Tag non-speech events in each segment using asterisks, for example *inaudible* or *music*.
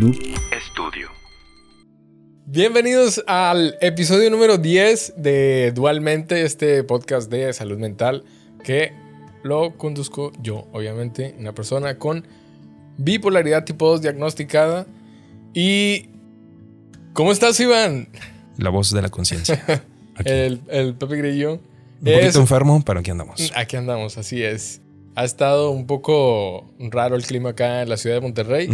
Noob Studio. Bienvenidos al episodio número 10 de Dualmente, este podcast de salud mental que lo conduzco yo, obviamente, una persona con bipolaridad tipo 2 diagnosticada. ¿Y cómo estás, Iván? La voz de la conciencia. *laughs* El, el Pepe Grillo. Un poquito enfermo, pero aquí andamos. Aquí andamos, así es. Ha estado un poco raro el clima acá en la ciudad de Monterrey.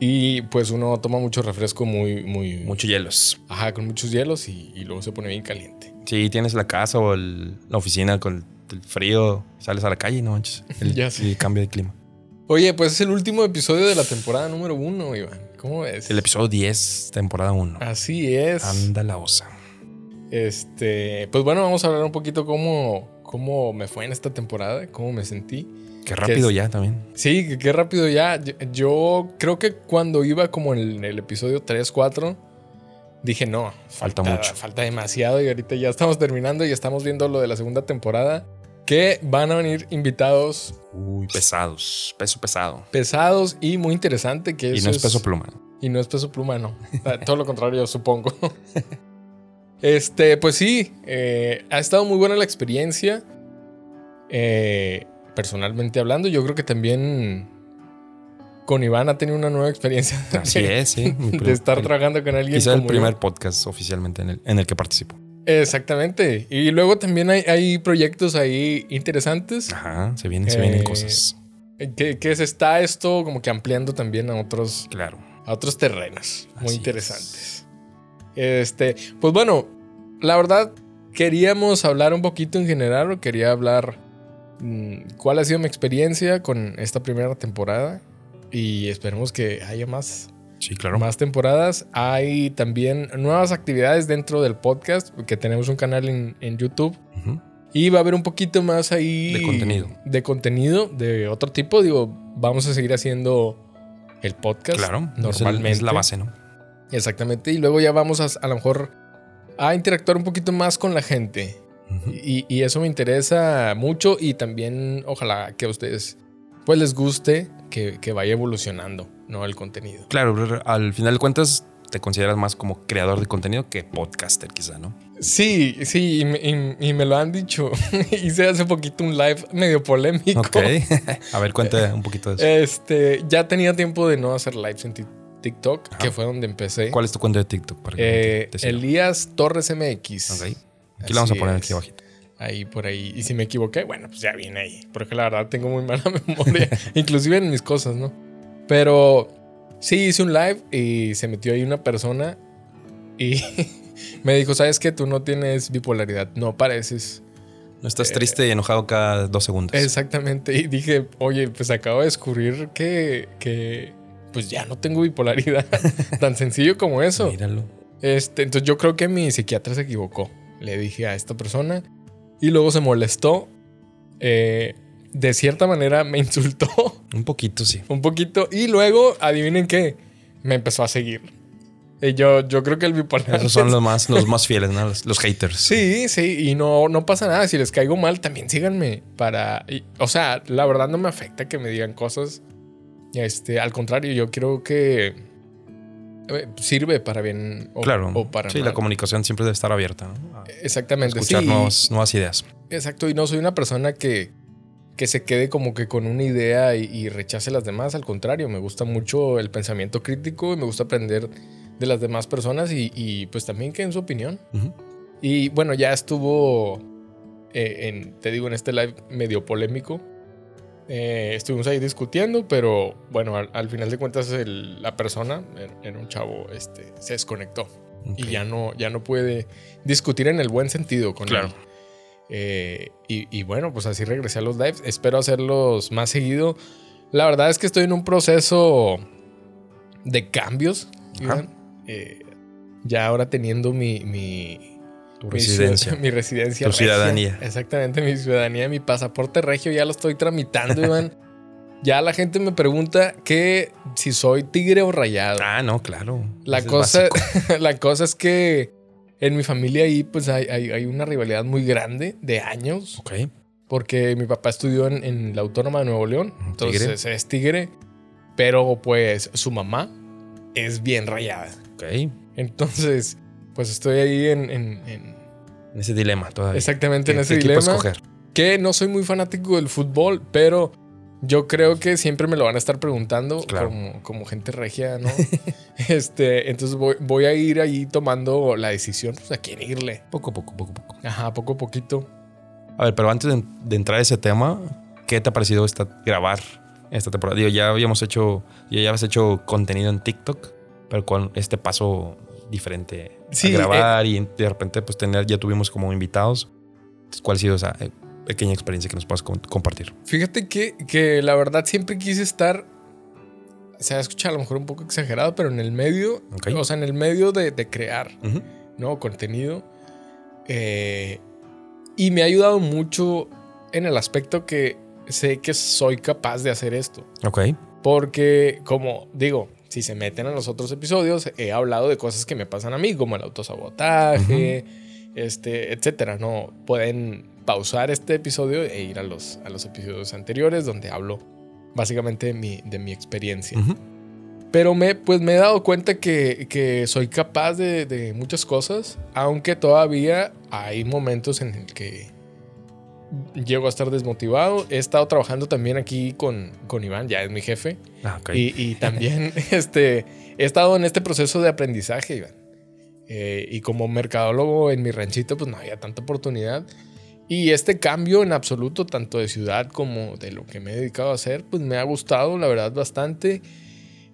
Y pues uno toma mucho refresco muy, muy... Mucho hielos. Ajá, con muchos hielos y, y luego se pone bien caliente. Si tienes la casa o el- la oficina con el frío, sales a la calle y no manches. *laughs* El, Ya sé. el cambio de clima. Oye, pues es el último episodio de la temporada número uno, Iván. ¿Cómo ves? El episodio 10, temporada 1. Así es. Anda la osa. Este, pues bueno, vamos a hablar un poquito cómo, cómo me fue en esta temporada, cómo me sentí. Qué rápido es- ya también. Sí, qué rápido ya. Yo, yo creo que cuando iba como en el episodio 3, 4, dije, no, Falta mucho. Falta demasiado y ahorita ya estamos terminando y estamos viendo lo de la segunda temporada. Que van a venir invitados Uy, pesados. Peso pesado. pesados y muy interesante. Que Y eso no es peso pluma. Y no es peso pluma, no. Ah, Todo lo contrario, *laughs* supongo. Este, pues sí, eh, ha estado muy buena la experiencia. Eh, personalmente hablando, yo creo que también con Iván ha tenido una nueva experiencia. Así de- es, sí. *laughs* De primer- estar trabajando con alguien. Quizá el como primer yo. podcast oficialmente en el, en el que participo. Exactamente. Y luego también hay, hay proyectos ahí interesantes. Ajá, se vienen, se vienen Eh, cosas. Que, que se está esto como que ampliando también a otros Claro. a otros terrenos muy interesantes. Este, pues bueno, la verdad queríamos hablar un poquito en general, o quería hablar cuál ha sido mi experiencia con esta primera temporada y esperemos que haya más, Sí, claro. más temporadas. Hay también nuevas actividades dentro del podcast, que tenemos un canal en, en YouTube Ujú. y va a haber un poquito más ahí De contenido. de contenido de otro tipo. Digo, vamos a seguir haciendo el podcast Claro. es el- normalmente. Es la base, ¿no? Exactamente. Y luego ya vamos a, a lo mejor a interactuar un poquito más con la gente. Y, y eso me interesa mucho y también ojalá que a ustedes pues les guste que, que vaya evolucionando, ¿no? El contenido. Claro, pero al final de cuentas te consideras más como creador de contenido que podcaster, quizá, ¿no? Sí, sí, y me, y- y me lo han dicho. *laughs* Hice hace poquito un live medio polémico. Ok. *laughs* A ver, cuenta un poquito de eso. Este, ya tenía tiempo de no hacer lives en Tik- TikTok, Ajá. que fue donde empecé. ¿Cuál es tu cuenta de TikTok? Para que Eh, te? Elías Torres MX. Ok. Aquí lo vamos a Así poner es. aquí abajito. Ahí por ahí. Y si me equivoqué, bueno, pues ya viene ahí. Porque la verdad tengo muy mala *laughs* memoria. inclusive en mis cosas, ¿no? Pero sí hice un live y se metió ahí una persona y *laughs* me dijo, ¿sabes qué? Tú no tienes bipolaridad, no pareces. No estás triste y enojado cada dos segundos. Exactamente. Y dije, oye, pues acabo de descubrir que, que pues ya no tengo bipolaridad. *laughs* Tan sencillo como eso. Míralo. Este, entonces yo creo que mi psiquiatra se equivocó. Le dije a esta persona y luego se molestó. Eh, de cierta manera me *laughs* insultó Un poquito, sí. un poquito y luego, adivinen qué, me empezó a seguir. Y yo, yo creo que el bipolar... Esos son los más, los *laughs* más fieles, ¿no? Los, los haters. Sí, sí, y no, no pasa nada. Si les caigo mal, también síganme para... y- o sea, la verdad no me afecta que me digan cosas. Este, al contrario, yo creo que eh, sirve para bien o, Claro. o para sí, mal. la comunicación siempre debe estar abierta. Exactamente, escuchar sí. nuevas ideas. Exacto, y no soy una persona que, que se quede como que con una idea y, y rechace las demás. Al contrario, me gusta mucho el pensamiento crítico y me gusta aprender de las demás personas y, y, pues también que en su opinión. Y bueno, ya estuvo, eh, en, te digo, en este live medio polémico. Eh, estuvimos ahí discutiendo, pero bueno, al, al final de cuentas el- la persona, era- era un chavo, este, se desconectó y ya no, ya no puede discutir en el buen sentido con Claro. él. Eh, y, y bueno, pues así regresé a los lives. Espero hacerlos más seguido. La verdad es que estoy en un proceso de cambios. Eh, ya ahora teniendo mi, mi, Tu mi residencia. *laughs* Mi residencia. Tu regia. ciudadanía. Exactamente, mi ciudadanía, mi pasaporte regio ya lo estoy tramitando, Iván. *laughs* ya la gente me pregunta que si soy tigre o rayado. Ah, no, claro. La es cosa, básico. *laughs* la cosa es que en mi familia ahí pues hay, hay- hay una rivalidad muy grande de años. Ok. Porque mi papá estudió en, en la Autónoma de Nuevo León. Un Entonces tigre. es tigre. Pero pues su mamá es bien rayada. Ok. Entonces, pues estoy ahí en, en- en- En ese dilema todavía. exactamente en ¿Qué- ese dilema. escoger? Que no soy muy fanático del fútbol, pero yo creo que siempre me lo van a estar preguntando Claro. como, como gente regia, ¿no? *laughs* este, entonces voy, voy a ir ahí tomando la decisión pues, a quién irle. Poco a poco, poco a poco. Ajá, poco a poquito. A ver, pero antes de, de entrar a ese tema, ¿qué te ha parecido esta, grabar esta temporada? Digo, ya habíamos hecho, ya, ya habías hecho contenido en TikTok, pero con este paso diferente Sí, a grabar y de repente pues tener, ya tuvimos como invitados. ¿Cuál ha sido esa eh, pequeña experiencia que nos puedas com- compartir? Fíjate que, que la verdad siempre quise estar. Se va a escuchar a lo mejor un poco exagerado, pero en el medio, Ok. o sea, en el medio de, de crear, Ujú. ¿no? Contenido. Eh, y me ha ayudado mucho en el aspecto que sé que soy capaz de hacer esto. Ok. Porque, como digo, si se meten a los otros episodios, he hablado de cosas que me pasan a mí, como el autosabotaje, este, etcétera. No pueden pausar este episodio e ir a los, a los episodios anteriores donde hablo básicamente de mi, de mi experiencia. Ujú. Pero me, pues me he dado cuenta que, que soy capaz de, de muchas cosas, aunque todavía hay momentos en el que llego a estar desmotivado. He estado trabajando también aquí con, con Iván, ya es mi jefe. Ah, ok. Y, y también *laughs* este, he estado en este proceso de aprendizaje, Iván. Eh, y como mercadólogo en mi ranchito, pues no había tanta oportunidad. Y este cambio en absoluto, tanto de ciudad como de lo que me he dedicado a hacer, pues me ha gustado, la verdad, bastante.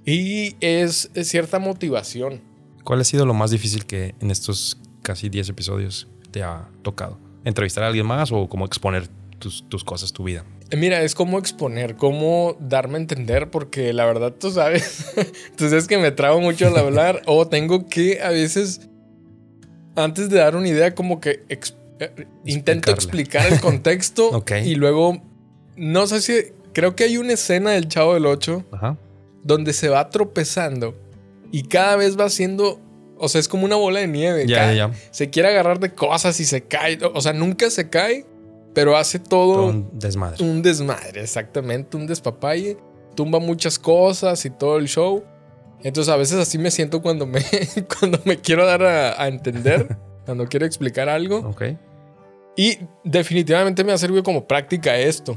Y es, es cierta motivación. ¿Cuál ha sido lo más difícil que en estos casi 10 episodios te ha tocado? ¿Entrevistar a alguien más o como exponer tus, tus cosas, tu vida? Mira, es como exponer, cómo darme a entender, porque la verdad tú sabes, *laughs* tú sabes que me trabo mucho al hablar o tengo que a veces, antes de dar una idea, como que eh, intento explicar el contexto *laughs* Ok. y luego, no sé si, creo que hay una escena del Chavo del 8 Ajá. donde se va tropezando y cada vez va haciendo, o sea, es como una bola de nieve. Ya, ya. Se quiere agarrar de cosas y se cae, o sea, nunca se cae, pero hace todo Todo un desmadre. un desmadre, exactamente, un despapalle. Tumba muchas cosas y todo el show. Entonces a veces así me siento cuando me, *laughs* cuando me quiero dar a, a entender, *laughs* cuando quiero explicar algo. Ok. Y definitivamente me ha servido como práctica esto.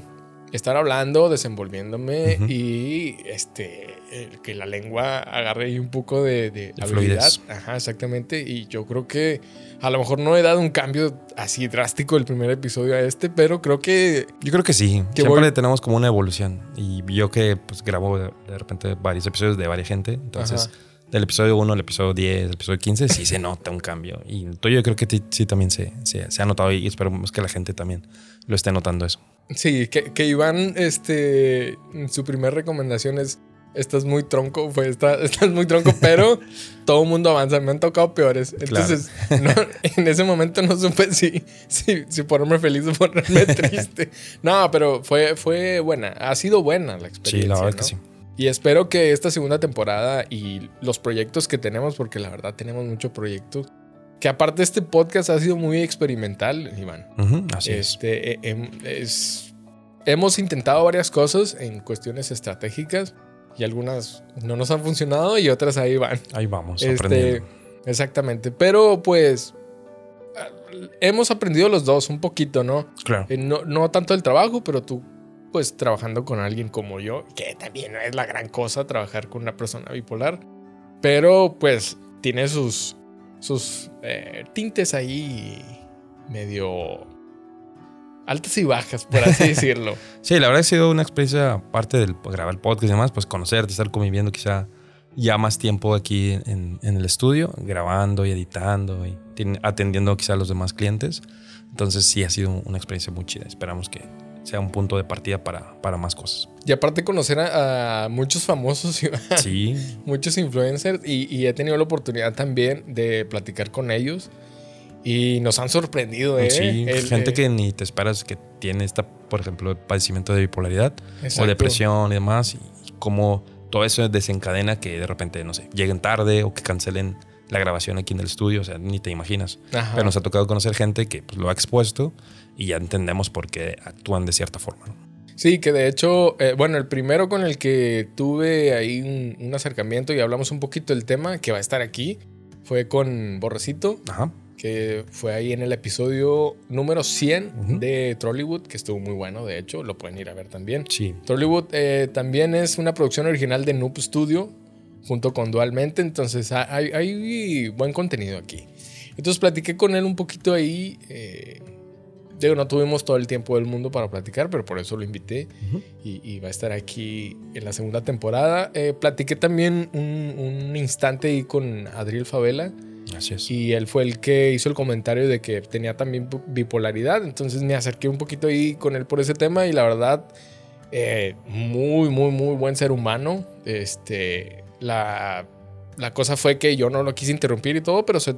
Estar hablando, desenvolviéndome y este, el que la lengua agarre ahí un poco de, de habilidad. fluidez. Ajá, exactamente. Y yo creo que a lo mejor no he dado un cambio así drástico del primer episodio a este, pero creo que Yo creo que sí. Que Siempre voy- tenemos como una evolución. Y yo que pues grabo de, de repente varios episodios de varias gente. Entonces, Ajá. del episodio 1 al episodio 10, al episodio 15, sí se nota un cambio. Y el tuyo yo creo que sí también se, se, se ha notado y esperemos que la gente también lo esté notando eso. Sí, que, que Iván, este, su primera recomendación es, estás muy tronco, fue, "Está- *laughs* estás muy tronco, pero todo el mundo avanza, me han tocado peores. Entonces, no, en ese momento no supe si, si, si ponerme feliz o ponerme *laughs* triste. No, pero fue, fue buena, ha sido buena la experiencia. Sí, la verdad ¿no? que sí. Y espero que esta segunda temporada y los proyectos que tenemos, porque la verdad tenemos muchos proyectos, que aparte este podcast ha sido muy experimental, Iván. Así es. Este, eh, em- es- hemos intentado varias cosas en cuestiones estratégicas y algunas no nos han funcionado y otras ahí van. Ahí vamos, Este, aprendiendo. exactamente. Pero pues hemos aprendido los dos un poquito, ¿no? Claro. Eh, no, no tanto el trabajo, pero tú pues trabajando con alguien como yo, que también no es la gran cosa trabajar con una persona bipolar, pero pues tiene sus, sus eh, tintes ahí medio altas y bajas, por así *laughs* decirlo. Sí, la verdad ha sido una experiencia, aparte del grabar el podcast y demás, pues conocerte, estar conviviendo quizá ya más tiempo aquí en, en el estudio, grabando y editando y ten- atendiendo quizá a los demás clientes. Entonces sí ha sido una experiencia muy chida. Esperamos que sea un punto de partida para, para más cosas. Y aparte conocer a, a muchos famosos *laughs* Sí, muchos influencers y, y he tenido la oportunidad también de platicar con ellos y nos han sorprendido, ¿eh? sí. El- gente eh, que ni te esperas que tiene esta, por ejemplo, padecimiento de bipolaridad o exacto. depresión y demás, y cómo todo eso desencadena que de repente, no sé, lleguen tarde o que cancelen la grabación aquí en el estudio, o sea, ni te imaginas. Ajá. Pero nos ha tocado conocer gente que pues, lo ha expuesto y ya entendemos por qué actúan de cierta forma. ¿no? Sí, que de hecho, eh, bueno, el primero con el que tuve ahí un, un acercamiento y hablamos un poquito del tema, que va a estar aquí, fue con Borrecito. Ajá. que fue ahí en el episodio número 100 Ujú. de Trollywood, que estuvo muy bueno, de hecho, lo pueden ir a ver también. Sí. Trollywood eh, también es una producción original de Noob Studio, junto con Dualmente, entonces ha- hay, hay buen contenido aquí. Entonces platiqué con él un poquito ahí. eh, digo, no tuvimos todo el tiempo del mundo para platicar, pero por eso lo invité y, y va a estar aquí en la segunda temporada. Eh, platiqué también un, un instante ahí con Adriel Favela. Así es. Y él fue el que hizo el comentario de que tenía también bipolaridad. Entonces me acerqué un poquito ahí con él por ese tema. Y la verdad, eh, muy, muy, muy buen ser humano. Este, la, la cosa fue que yo no lo quise interrumpir y todo, pero se,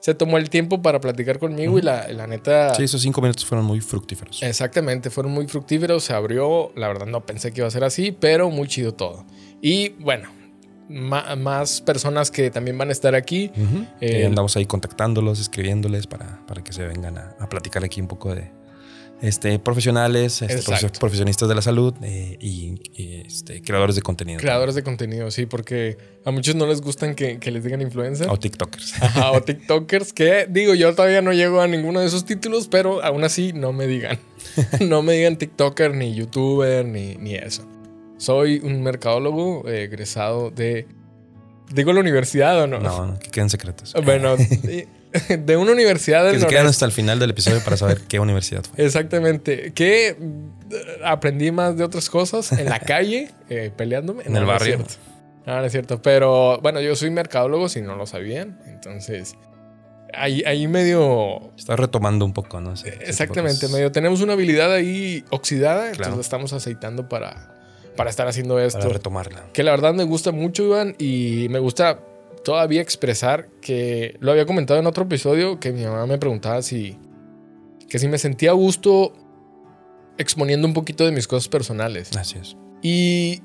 se tomó el tiempo para platicar conmigo. Y la, la neta. Sí, esos cinco minutos fueron muy fructíferos. Exactamente, fueron muy fructíferos, se abrió, la verdad no pensé que iba a ser así, pero muy chido todo. Y bueno, más personas que también van a estar aquí. Eh, andamos ahí contactándolos, escribiéndoles para, para que se vengan a, a platicar aquí un poco de este, profesionales, este, profesionistas de la salud eh, y, y, este, creadores de contenido. Creadores de contenido, sí, porque a muchos no les gustan que, que les digan influencer. O TikTokers. Ajá, o *laughs* TikTokers, que digo, yo todavía no llego a ninguno de esos títulos, pero aún así no me digan. *laughs* no me digan TikToker, ni YouTuber, ni, ni eso. Soy un mercadólogo eh, egresado de... ¿Digo la universidad o no? No, no, que queden secretos. Bueno, *laughs* *laughs* de, una universidad del que se noreste. hasta el final del episodio para saber qué universidad fue. Exactamente. Que mm, aprendí más de otras cosas en la calle, *laughs* eh, peleándome. En el no es barrio. cierto. No, no es cierto. Pero bueno, yo soy mercadólogo, si no lo sabían. Entonces, ahí, ahí medio. Está retomando un poco, ¿no? De Exactamente, medio. Tenemos una habilidad ahí oxidada, entonces la estamos aceitando para, para estar haciendo Para esto. retomarla. Que la verdad me gusta mucho, Iván, y me gusta todavía expresar que lo había comentado en otro episodio que mi mamá me preguntaba si que si me sentía a gusto exponiendo un poquito de mis cosas personales. Es. Y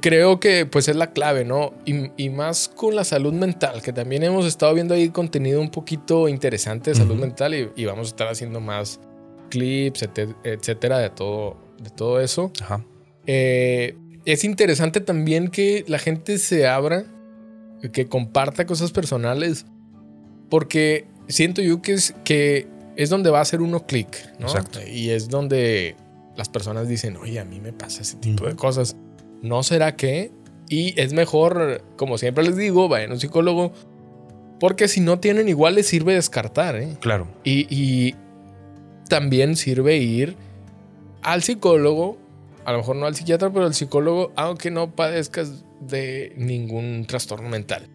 creo que pues es la clave, ¿no? Y, y más con la salud mental, que también hemos estado viendo ahí contenido un poquito interesante de salud Ujú. mental y, y vamos a estar haciendo más clips, etcétera, de todo, de todo eso. Ajá. Eh, es interesante también que la gente se abra, que comparta cosas personales, porque siento yo que es, que es donde va a hacer uno clic, ¿no? Exacto. Y es donde las personas dicen, oye, a mí me pasa ese tipo de cosas. ¿No será que? Y es mejor, como siempre les digo, vayan a un psicólogo, porque si no tienen igual les sirve descartar, ¿eh? Claro. Y, y también sirve ir al psicólogo, a lo mejor no al psiquiatra, pero al psicólogo, aunque no padezcas de ningún trastorno mental.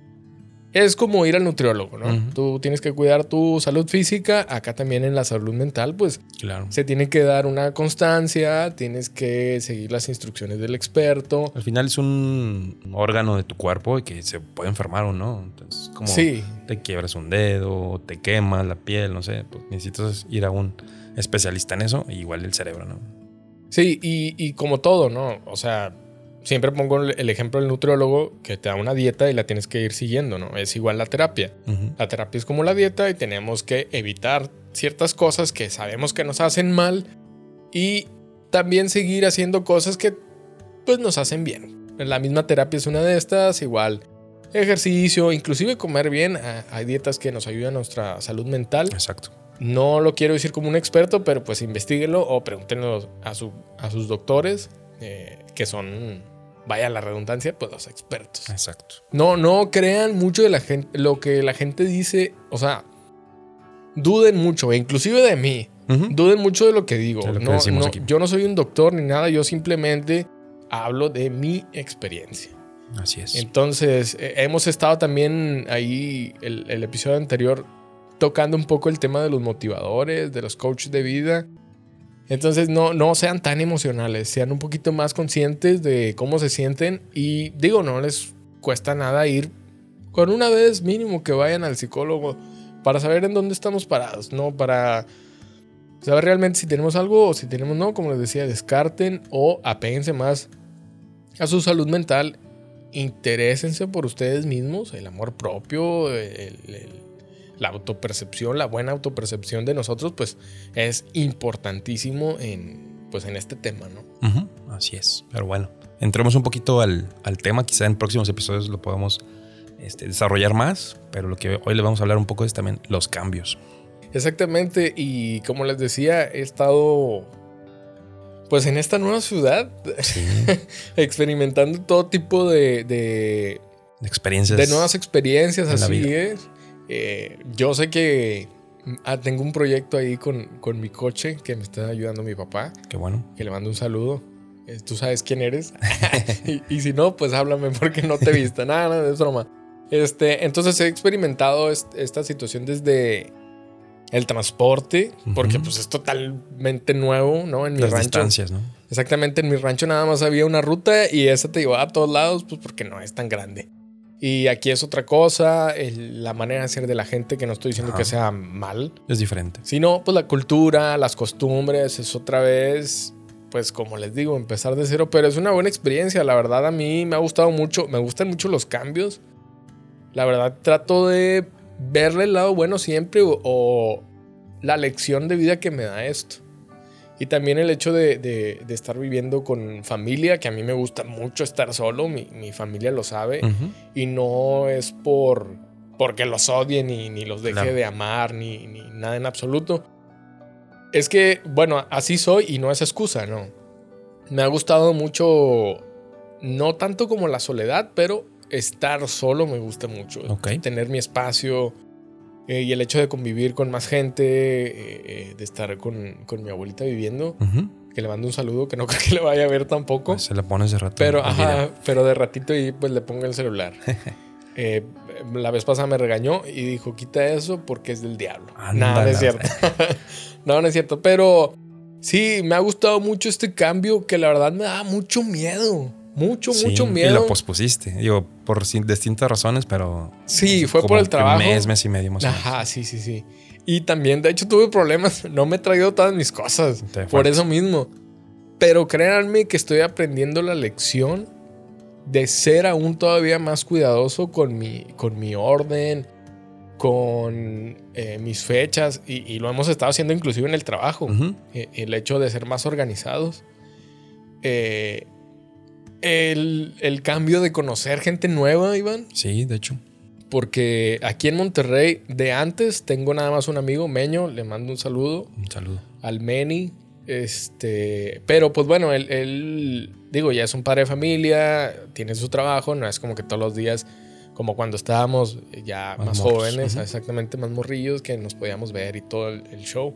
Es como ir al nutriólogo, ¿no? Tú tienes que cuidar tu salud física, acá también en la salud mental, pues Claro. se tiene que dar una constancia, tienes que seguir las instrucciones del experto. Al final es un órgano de tu cuerpo y que se puede enfermar o no. Entonces, como Sí, te quiebras un dedo, te quemas la piel, no sé, pues necesitas ir a un especialista en eso, igual el cerebro, ¿no? Sí, y, y como todo, ¿no? O sea, siempre pongo el ejemplo del nutriólogo que te da una dieta y la tienes que ir siguiendo, ¿no? Es igual la terapia. La terapia es como la dieta y tenemos que evitar ciertas cosas que sabemos que nos hacen mal y también seguir haciendo cosas que pues nos hacen bien. La misma terapia es una de estas, igual ejercicio, inclusive comer bien. Ah, Hay dietas que nos ayudan a nuestra salud mental. Exacto. No lo quiero decir como un experto, pero pues investiguenlo o pregúntenlo a, su, a sus doctores, eh, que son, vaya la redundancia, pues los expertos. Exacto. No, no crean mucho de la gente, lo que la gente dice, o sea, duden mucho, e inclusive de mí, duden mucho de lo que digo. Sí, lo que No, no, yo no soy un doctor ni nada, yo simplemente hablo de mi experiencia. Así es. Entonces, eh, hemos estado también ahí, el, el episodio anterior, tocando un poco el tema de los motivadores, de los coaches de vida. Entonces, no, no sean tan emocionales, sean un poquito más conscientes de cómo se sienten. Y digo, no les cuesta nada ir con una vez mínimo que vayan al psicólogo para saber en dónde estamos parados, ¿no? Para saber realmente si tenemos algo o si tenemos no, como les decía, descarten o apéguense más a su salud mental interésense por ustedes mismos, el amor propio, el- el- la autopercepción, la buena autopercepción de nosotros, pues es importantísimo en, pues en este tema, ¿no? Así es. Pero bueno, entremos un poquito al, al tema. Quizá en próximos episodios lo podamos este, desarrollar más. Pero lo que hoy le vamos a hablar un poco es también los cambios. Exactamente, y como les decía, he estado pues en esta nueva ciudad *laughs* experimentando todo tipo de, de, Experiencias. de nuevas experiencias, así es. Eh, yo sé que ah, tengo un proyecto ahí con, con mi coche que me está ayudando mi papá, Qué bueno. que le mando un saludo. Eh, Tú sabes quién eres. *laughs* *laughs* y, y si no, pues háblame porque no te he visto. Nada, nada, es broma. Este, entonces he experimentado est- esta situación desde el transporte, porque pues es totalmente nuevo, ¿no? En mi Las rancho. distancias, ¿no? Exactamente, en mi rancho nada más había una ruta y esa te llevaba a todos lados, pues porque no es tan grande. Y aquí es otra cosa, el- la manera de ser de la gente, que no estoy diciendo Ajá. que sea mal, Es diferente. sino pues la cultura, las costumbres, es otra vez, pues como les digo, empezar de cero, pero es una buena experiencia, la verdad a mí me ha gustado mucho, me gustan mucho los cambios. La verdad trato de verle el lado bueno siempre o, o la lección de vida que me da esto. Y también el hecho de, de- de estar viviendo con familia, que a mí me gusta mucho estar solo, mi, mi familia lo sabe, Ujú. y no es por porque los odie ni, ni los deje Claro. de amar ni, ni nada en absoluto. Es que, bueno, así soy y no es excusa, no. Me ha gustado mucho, no tanto como la soledad, pero estar solo me gusta mucho. Ok. Tener mi espacio eh, y el hecho de convivir con más gente, eh, eh, de estar con, con mi abuelita viviendo, que le mando un saludo, que no *laughs* creo que le vaya a ver tampoco. Pues se le pones de rato. Pero, ajá, pero de ratito y pues le pongo el celular. *laughs* Eh, la vez pasada me regañó y dijo, quita eso porque es del diablo. No, no es cierto. *laughs* no, no es cierto. Pero sí, me ha gustado mucho este cambio que la verdad me da mucho miedo. Mucho, Sí, mucho Y miedo. lo pospusiste. Digo, por distintas razones, pero. Sí, fue por el trabajo. Un mes, mes y medio más. Ajá, sí, sí, sí. Y también, de hecho, tuve problemas. *laughs* No me he traído todas mis cosas. Te por falta. eso mismo. Pero créanme que estoy aprendiendo la lección de ser aún todavía más cuidadoso con mi, con mi orden, con eh, mis fechas. Y, y lo hemos estado haciendo inclusive en el trabajo. Ujú. Eh, el hecho de ser más organizados. Eh, el, el cambio de conocer gente nueva, Iván. Sí, de hecho. Porque aquí en Monterrey, de antes, tengo nada más un amigo, Meño, le mando un saludo. Un saludo. Al Meni. Este. Pero pues bueno, él, él, digo, ya es un padre de familia, tiene su trabajo, no es como que todos los días, como cuando estábamos ya Más jóvenes, exactamente más morrillos, que nos podíamos ver y todo el, el show.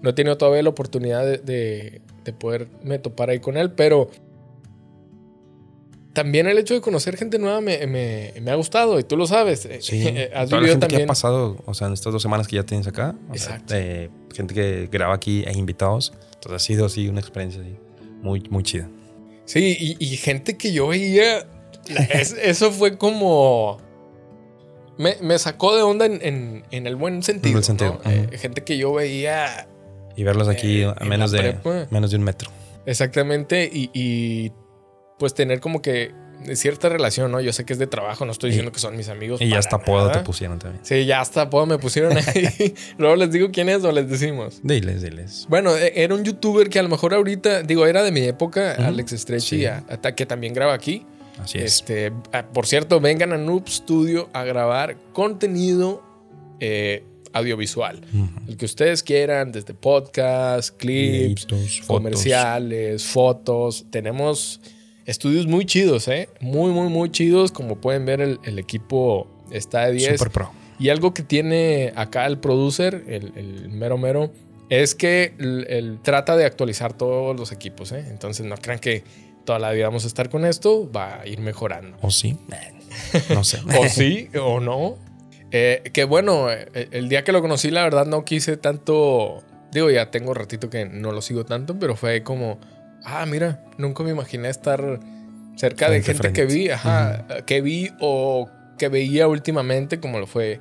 No he tenido todavía la oportunidad de, de, de poderme topar ahí con él, pero también el hecho de conocer gente nueva me, me- me ha gustado y tú lo sabes. Eh, Sí. *laughs* Has Toda la vivido gente que ha también. pasado, o sea, en estas dos semanas que ya tienes acá. o sea, Exacto. eh, gente que graba aquí e invitados. Entonces ha sido así una experiencia así, muy, muy chida. Sí, y, y gente que yo veía. es- *laughs* eso fue como. Me, me sacó de onda en, en- en el buen sentido. buen sentido, ¿no? ajá. Eh, gente que yo veía Y verlos aquí Eh, a en menos la de, menos de un metro. exactamente y, y, pues tener como que cierta relación, ¿no? Yo sé que es de trabajo, no estoy Y- diciendo que son mis amigos. Y ya hasta apodo te pusieron también. Sí, ya hasta apodo me pusieron ahí. *laughs* *laughs* Luego les digo quién es o les decimos. Diles, diles. Bueno, e- era un youtuber que a lo mejor ahorita, digo, era de mi época. Alex Stretchy, Sí. que también graba aquí. Así es. Este, por cierto, vengan a Noob Studio a grabar contenido eh, audiovisual. El que ustedes quieran, desde podcast, clips, fotos. comerciales, fotos. Tenemos estudios muy chidos, ¿eh? Muy, muy, muy chidos. Como pueden ver, el, el equipo está de 10. Super pro. Y algo que tiene acá el producer, el, el mero mero, es que él, él trata de actualizar todos los equipos. ¿eh? Entonces no crean que toda la vida vamos a estar con esto, va a ir mejorando. ¿O sí? *laughs* No sé. O sí o no. Eh, que bueno, eh, el día que lo conocí, la verdad no quise tanto. Digo, ya tengo ratito que no lo sigo tanto, pero fue como, ah, mira, nunca me imaginé estar cerca de Frente a gente que frente. vi, ajá, que vi o que veía últimamente, como lo fue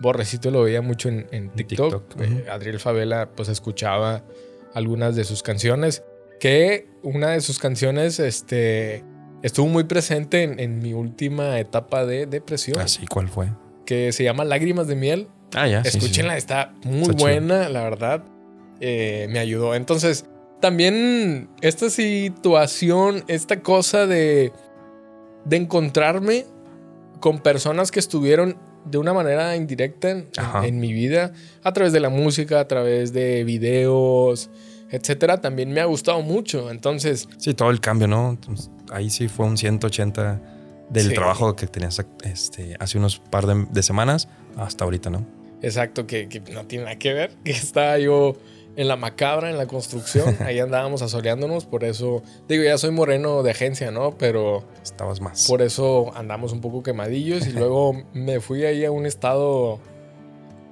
Borrecito, lo veía mucho en, en TikTok. TikTok, Eh, Adriel Favela, pues escuchaba algunas de sus canciones, que una de sus canciones, este. Estuvo muy presente en, en mi última etapa de depresión, Así, ¿cuál fue? que se llama Lágrimas de Miel. Ah, ya. sí, sí, sí. Escúchenla, está muy Está chido. buena, la verdad. Eh, me ayudó. Entonces, también esta situación, esta cosa de, de encontrarme con personas que estuvieron de una manera indirecta en, mi vida, a través de la música, a través de videos, etcétera, también me ha gustado mucho. Entonces, Sí, todo el cambio, ¿no? Ahí sí fue un 180 del Sí. trabajo que tenías este, hace unos par de, de semanas hasta ahorita, ¿no? exacto, que, que no tiene nada que ver, que estaba yo en la macabra, en la construcción, *laughs* ahí andábamos asoleándonos, por eso, digo, ya soy moreno de agencia, ¿no? Pero Estabas más. por eso andamos un poco quemadillos y luego me fui ahí a un estado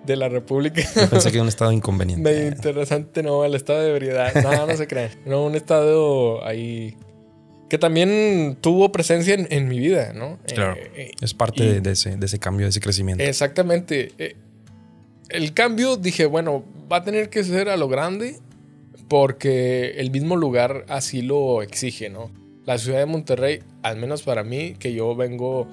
de la República. Yo pensé que era un *laughs* estado inconveniente. Medio interesante, no, el estado de ebriedad. No, no se cree. *laughs* No, un estado ahí que también tuvo presencia en, en mi vida, ¿no? Claro. Eh, eh, Es parte Y- de, de ese, de ese cambio, de ese crecimiento. exactamente. Eh, El cambio, dije, bueno, va a tener que ser a lo grande porque el mismo lugar así lo exige, ¿no? La ciudad de Monterrey, al menos para mí, que yo vengo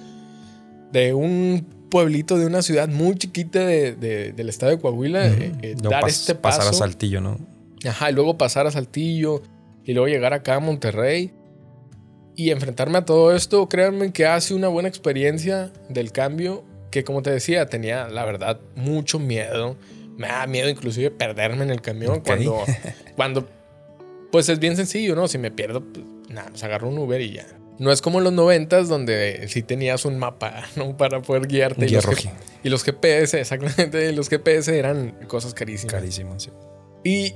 de un pueblito, de una ciudad muy chiquita de- de- del estado de Coahuila, eh, eh, No dar pas- este paso. Pasar a Saltillo, ¿no? Ajá, y luego pasar a Saltillo y luego llegar acá a Monterrey y enfrentarme a todo esto, créanme que hace una buena experiencia del cambio que como te decía, tenía la verdad mucho miedo. Me da miedo inclusive perderme en el camión Ok. cuando, *laughs* cuando, pues es bien sencillo, ¿no? Si me pierdo, pues nada, pues agarro un Uber y ya. No es como en los noventas donde sí tenías un mapa, *laughs* ¿no? Para poder guiarte. y los, G- y los GPS, exactamente, los GPS eran cosas carísimas. Carísimo, sí. Y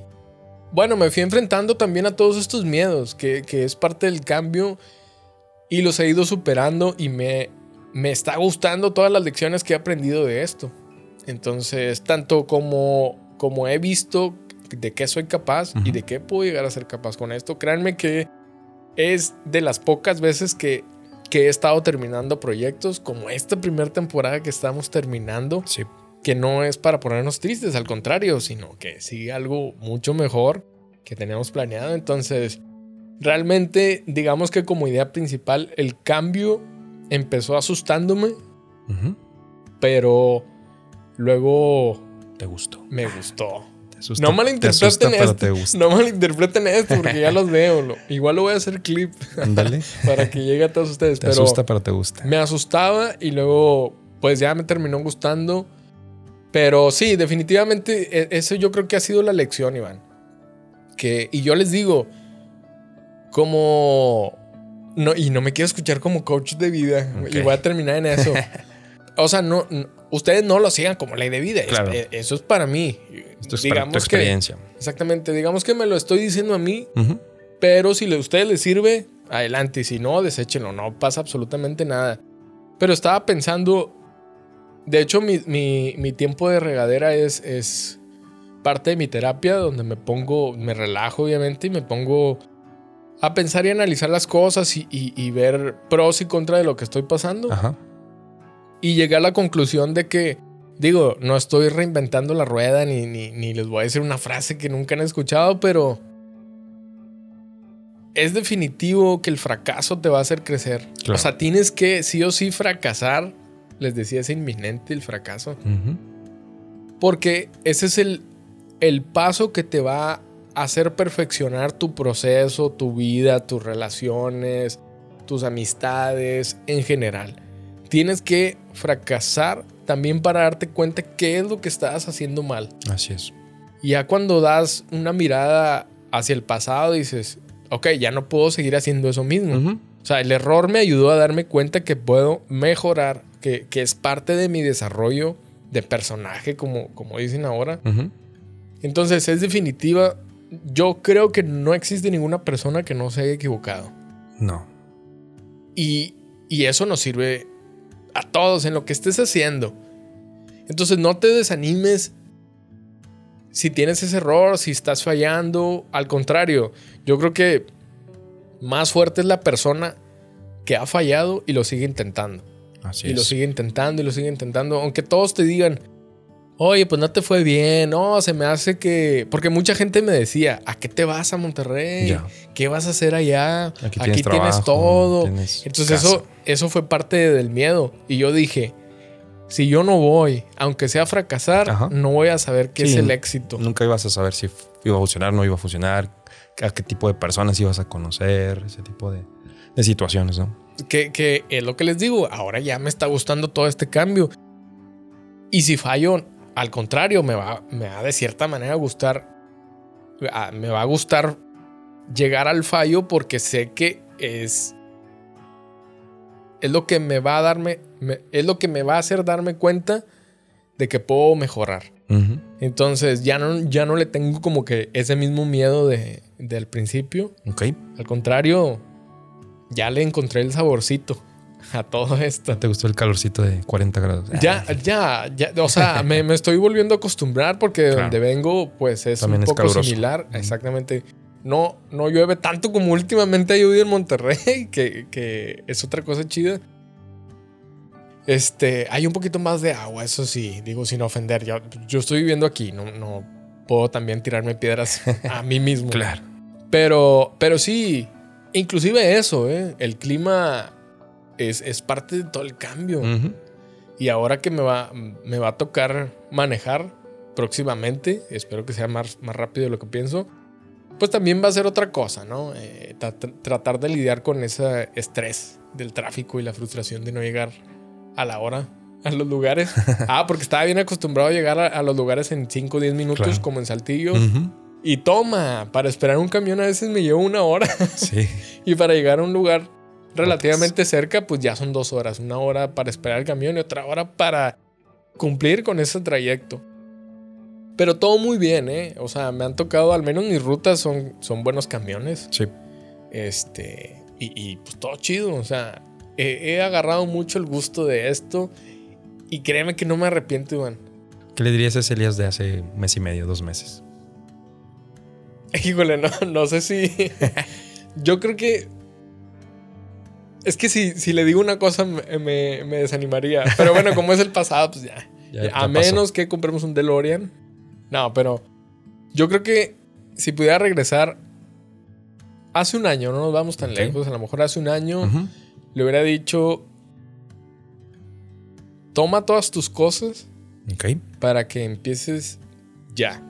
bueno, me fui enfrentando también a todos estos miedos, que, que es parte del cambio, y los he ido superando y me, me está gustando todas las lecciones que he aprendido de esto. Entonces, tanto como, como he visto de qué soy capaz y de qué puedo llegar a ser capaz con esto, créanme que es de las pocas veces que, que he estado terminando proyectos, como esta primera temporada que estamos terminando, Sí. que no es para ponernos tristes, al contrario, sino que sigue algo mucho mejor que tenemos planeado. Entonces, realmente, digamos que como idea principal, el cambio empezó asustándome, Ujú. pero luego Te gustó. me gustó. Asusta, No te malinterpreten esto. No malinterpreten esto porque ya los veo. lo- igual lo voy a hacer clip Ándale. *laughs* para que llegue a todos ustedes. Te pero asusta, pero te gusta. me asustaba y luego pues ya me terminó gustando. Pero sí, definitivamente e- eso yo creo que ha sido la lección, Iván. Que, y yo les digo, como... No, y no me quiero escuchar como coach de vida. Ok. Y voy a terminar en eso. *laughs* o sea, no, no- ustedes no lo sigan como ley de vida. Claro. eh, eso es para mí. Esto es para tu que... experiencia. Exactamente. Digamos que me lo estoy diciendo a mí, pero si a ustedes les sirve, adelante. Y si no, deséchenlo. No pasa absolutamente nada. Pero estaba pensando. De hecho, mi, mi- mi tiempo de regadera es, es parte de mi terapia, donde me pongo, me relajo, obviamente, y me pongo a pensar y analizar las cosas y, y- y ver pros y contras de lo que estoy pasando. Ajá. Y llegué a la conclusión de que, digo, no estoy reinventando la rueda ni, ni, ni les voy a decir una frase que nunca han escuchado, pero es definitivo que el fracaso te va a hacer crecer. Claro. O sea, tienes que sí o sí fracasar. Les decía, es inminente el fracaso. Porque ese es el, el paso que te va a hacer perfeccionar tu proceso, tu vida, tus relaciones, tus amistades en general. Tienes que fracasar también para darte cuenta qué es lo que estás haciendo mal. Así es. Y ya cuando das una mirada hacia el pasado dices, ok, ya no puedo seguir haciendo eso mismo. Ujú. O sea, el error me ayudó a darme cuenta que puedo mejorar, que, que es parte de mi desarrollo de personaje, como, como dicen ahora. Entonces, es definitiva. Yo creo que no existe ninguna persona que no se haya equivocado. No. Y, y eso nos sirve a todos en lo que estés haciendo. Entonces, no te desanimes si tienes ese error, si estás fallando. Al contrario, yo creo que más fuerte es la persona que ha fallado y lo sigue intentando. Así y lo sigue intentando y lo sigue intentando. Aunque todos te digan, oye, pues no te fue bien, no, se me hace que... Porque mucha gente me decía, ¿a qué te vas a Monterrey? Ya. ¿Qué vas a hacer allá? Aquí Aquí, tienes tienes, trabajo, todo. tienes Entonces casa. eso, eso fue parte del miedo. Y yo dije, si yo no voy, aunque sea fracasar, Ajá. no voy a saber qué Sí. es el éxito. Nunca ibas a saber si iba a funcionar, no iba a funcionar, a qué tipo de personas ibas a conocer, ese tipo de, de situaciones, ¿no? Que, que es lo que les digo, ahora ya me está gustando todo este cambio. Y si fallo, al contrario, me va, me va de cierta manera a gustar, a- me va a gustar llegar al fallo porque sé que es, es lo que me va a darme, me- es lo que me va a hacer darme cuenta de que puedo mejorar. Entonces ya no, ya no le tengo como que ese mismo miedo de, del principio. Ok. Al contrario, ya le encontré el saborcito a todo esto. ¿Te gustó el calorcito de 40 grados? Ya, ya, ya, o sea, *laughs* me, me estoy volviendo a acostumbrar porque de Claro. donde vengo, pues es También un poco similar. Exactamente. No, no llueve tanto como últimamente ha llovido en Monterrey, *laughs* que, que es otra cosa chida. Este, hay un poquito más de agua, eso sí, digo sin ofender. Yo, yo estoy viviendo aquí, no, no puedo también tirarme piedras a mí mismo. *laughs* Claro. Pero, pero sí, inclusive eso, ¿eh? el clima es, es parte de todo el cambio. Y ahora que me va, me va a tocar manejar próximamente, espero que sea más, más rápido de lo que pienso, pues también va a ser otra cosa, ¿no? Eh, tra- tra- tratar de lidiar con ese estrés del tráfico y la frustración de no llegar a la hora a los lugares. *laughs* Ah, porque estaba bien acostumbrado a llegar a, a los lugares en 5 o 10 minutos, Claro. como en Saltillo. Y toma, para esperar un camión a veces me llevo una hora. Sí. *laughs* y para llegar a un lugar relativamente cerca, pues ya son dos horas. Una hora para esperar el camión y otra hora para cumplir con ese trayecto. Pero todo muy bien, ¿eh? O sea, me han tocado, al menos mis rutas son, son buenos camiones. Sí. Este, y, y, pues todo chido. O sea, he, he agarrado mucho el gusto de esto. Y créeme que no me arrepiento, Iván. ¿Qué le dirías a ese Elías de hace mes y medio, dos meses? *laughs* Híjole, no, no sé si. *laughs* Yo creo que. Es que si, si le digo una cosa me, me- me desanimaría. Pero bueno, como es el pasado, pues ya. *laughs* Ya- ya a pasó. menos que compremos un DeLorean. No, pero yo creo que si pudiera regresar hace un año, no nos vamos tan lejos, a lo mejor hace un año le hubiera dicho, toma todas tus cosas Ok. para que empieces ya.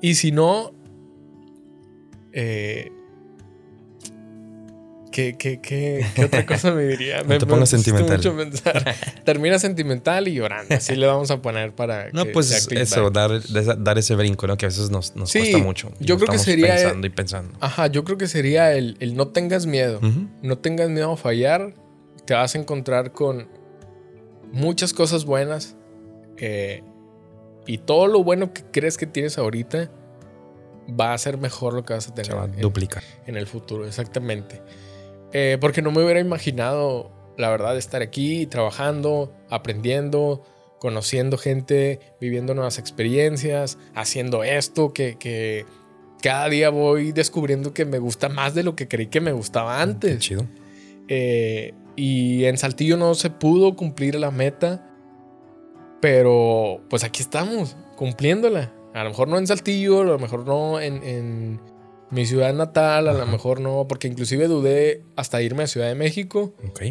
Y si no, eh, ¿qué, qué, qué, qué otra cosa me diría? *laughs* No te pongas pusiste sentimental. mucho pensar. Termina sentimental y llorando. Así le vamos a poner para. No, que pues eso, dar, dar ese brinco, ¿no? Que a veces nos, nos Sí, cuesta mucho. Yo creo que sería- Pensando y pensando. Ajá, yo creo que sería el, el no tengas miedo. Ujú. No tengas miedo a fallar. Te vas a encontrar con muchas cosas buenas. eh, y todo lo bueno que crees que tienes ahorita va a ser mejor lo que vas a tener Se va a en, duplicar. en el futuro, exactamente. Eh, porque no me hubiera imaginado, la verdad, estar aquí trabajando, aprendiendo, conociendo gente, viviendo nuevas experiencias, haciendo esto que, que cada día voy descubriendo que me gusta más de lo que creí que me gustaba Qué antes. chido. Eh, y en Saltillo no se pudo cumplir la meta, pero pues aquí estamos, cumpliéndola. A lo mejor no en Saltillo, a lo mejor no en, en mi ciudad natal, a lo mejor no, porque inclusive dudé hasta irme a Ciudad de México. Ok.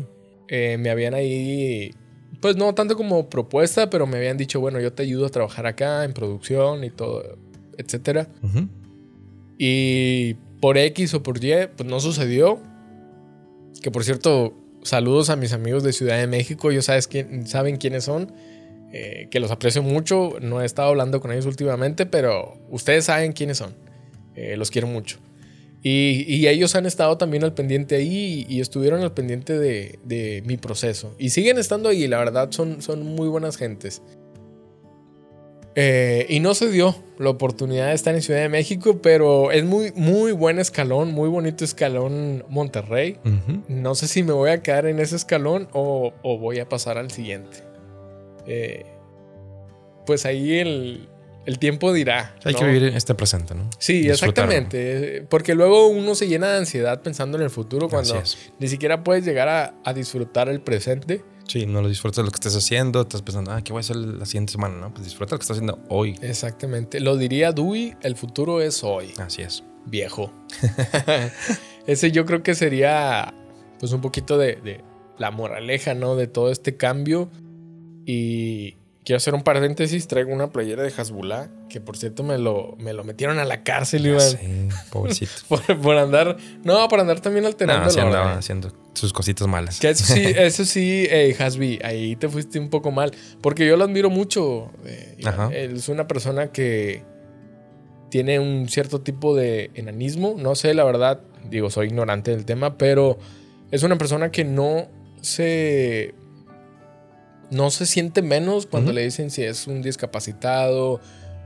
Eh, me habían ahí, pues no tanto como propuesta, pero me habían dicho, bueno, yo te ayudo a trabajar acá en producción y todo, etcétera. Ujú. Y por X o por Y, pues no sucedió. Que por cierto, saludos a mis amigos de Ciudad de México. Ellos sabes quién, saben quiénes son. eh, que los aprecio mucho. No he estado hablando con ellos últimamente, pero ustedes saben quiénes son. Eh, los quiero mucho. Y, y ellos han estado también al pendiente ahí y, y estuvieron al pendiente de, de mi proceso. Y siguen estando ahí, la verdad, son, son muy buenas gentes. Eh, y no se dio la oportunidad de estar en Ciudad de México, pero es muy, muy buen escalón, muy bonito escalón Monterrey. Ujú. No sé si me voy a quedar en ese escalón o, o voy a pasar al siguiente. Eh, pues ahí el, el tiempo dirá. Hay ¿no? que vivir este presente, ¿no? Sí, exactamente. Porque luego uno se llena de ansiedad pensando en el futuro cuando ni siquiera puedes llegar a, a disfrutar el presente. Sí, no lo disfrutas lo que estés haciendo. Estás pensando, ah, ¿qué voy a hacer la siguiente semana? No, pues disfruta lo que estás haciendo hoy. Exactamente. Lo diría Dewey, el futuro es hoy. Así es. viejo. *laughs* Ese yo creo que sería pues un poquito de, de la moraleja, ¿no? De todo este cambio. Y quiero hacer un paréntesis. Traigo una playera de Hasbullah, que por cierto me lo, me lo metieron a la cárcel, Iván. Sí, pobrecito. *laughs* Por, por andar. No, por andar también alterando. no, sí andaba haciendo sus cositas malas. Que eso sí, *laughs* eso sí, hey, Hasbi, ahí te fuiste un poco mal. Porque yo lo admiro mucho. eh, Ajá. él es una persona que tiene un cierto tipo de enanismo. No sé, la verdad, digo, soy ignorante del tema, pero es una persona que no se. No se siente menos cuando Ujú. le dicen si es un discapacitado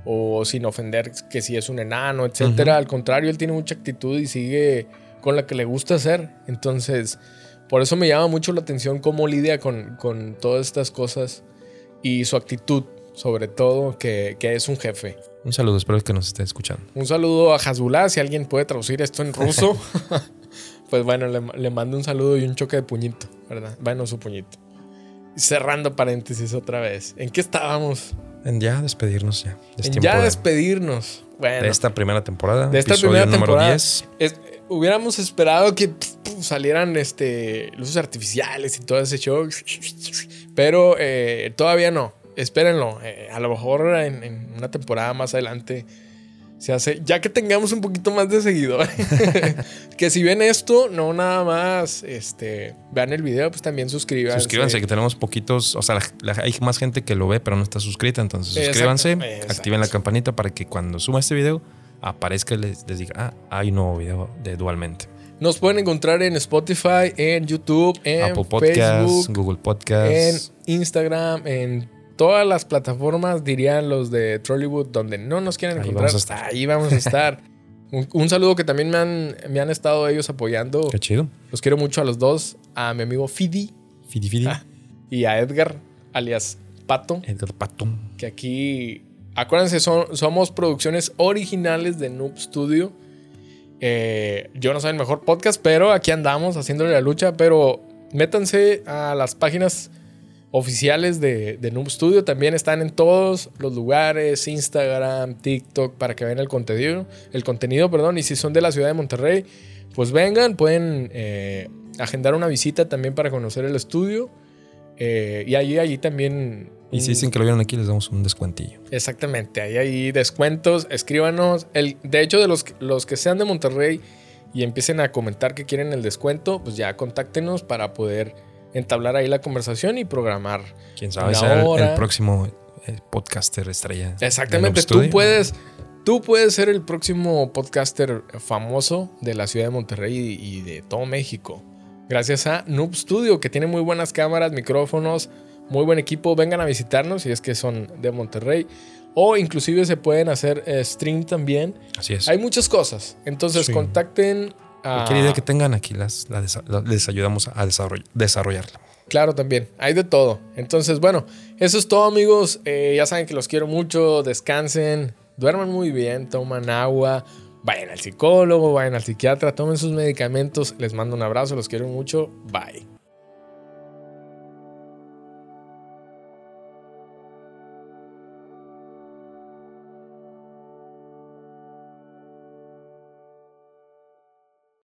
o sin ofender que si es un enano, etcétera. Ujú. Al contrario, él tiene mucha actitud y sigue con la que le gusta hacer. Entonces, por eso me llama mucho la atención cómo lidia con, con todas estas cosas y su actitud, sobre todo, que, que es un jefe. Un saludo, espero que nos esté escuchando. Un saludo a Hasbullah, si alguien puede traducir esto en ruso, *laughs* pues bueno, le, le mando un saludo y un choque de puñito, ¿verdad? Bueno, su puñito. Cerrando paréntesis otra vez. ¿En qué estábamos? En ya despedirnos ya. Es En ya de- despedirnos. Bueno, de esta primera temporada. De esta primera número temporada. 10. es- hubiéramos esperado que pf, pf, salieran este, luces artificiales y todo ese show, pero eh, todavía no. Espérenlo. eh, a lo mejor en, en una temporada más adelante se hace, ya que tengamos un poquito más de seguidores. *laughs* que si ven esto, no nada más este, vean el video, pues también suscríbanse. Suscríbanse, que tenemos poquitos. O sea, la- la- hay más gente que lo ve, pero no está suscrita. Entonces, suscríbanse, exacto. activen la campanita para que cuando suba este video aparezca y les, les diga, ah, hay un nuevo video de Dualmente. Nos pueden encontrar en Spotify, en YouTube, en Apple Podcasts, Facebook, Google en Podcasts. Instagram, en todas las plataformas, dirían los de Trollywood, donde no nos quieren Ahí encontrar. vamos a estar. Ahí vamos a estar. *laughs* un, un saludo que también me han, me han estado ellos apoyando. Qué chido. Los quiero mucho a los dos, a mi amigo Fidi Fidi Fidi. Ah. y a Edgar, alias Pato, Edgar Pato. que aquí, acuérdense, son- somos producciones originales de Noob Studio. Eh, yo no soy el mejor podcast, pero aquí andamos haciéndole la lucha. Pero métanse a las páginas oficiales de, de Noob Studio. También están en todos los lugares: Instagram, TikTok, para que vean el contenido. El contenido, perdón. Y si son de la ciudad de Monterrey, pues vengan, pueden eh, agendar una visita también para conocer el estudio. Eh, y allí, allí también. Y si dicen que lo vieron aquí, les damos un descuentillo. Exactamente, ahí hay descuentos, escríbanos. El, de hecho, de los, los que sean de Monterrey y empiecen a comentar que quieren el descuento, pues ya contáctenos para poder entablar ahí la conversación y programar. Quién sabe, sea el, próximo eh, podcaster estrella. Exactamente, tú Studio. puedes, tú puedes ser el próximo podcaster famoso de la ciudad de Monterrey y, y de todo México. Gracias a Noob Studio, que tiene muy buenas cámaras, micrófonos, muy buen equipo. Vengan a visitarnos si es que son de Monterrey. O inclusive se pueden hacer eh, stream también. Así es. Hay muchas cosas. Entonces Sí. contacten Cualquier idea que tengan aquí, las, les ayudamos a desarroll- desarrollarla. Claro, también. Hay de todo. Entonces, bueno, eso es todo, amigos. Eh, ya saben que los quiero mucho. Descansen. Duerman muy bien. Toman agua. Vayan al psicólogo. Vayan al psiquiatra. Tomen sus medicamentos. Les mando un abrazo. Los quiero mucho. Bye.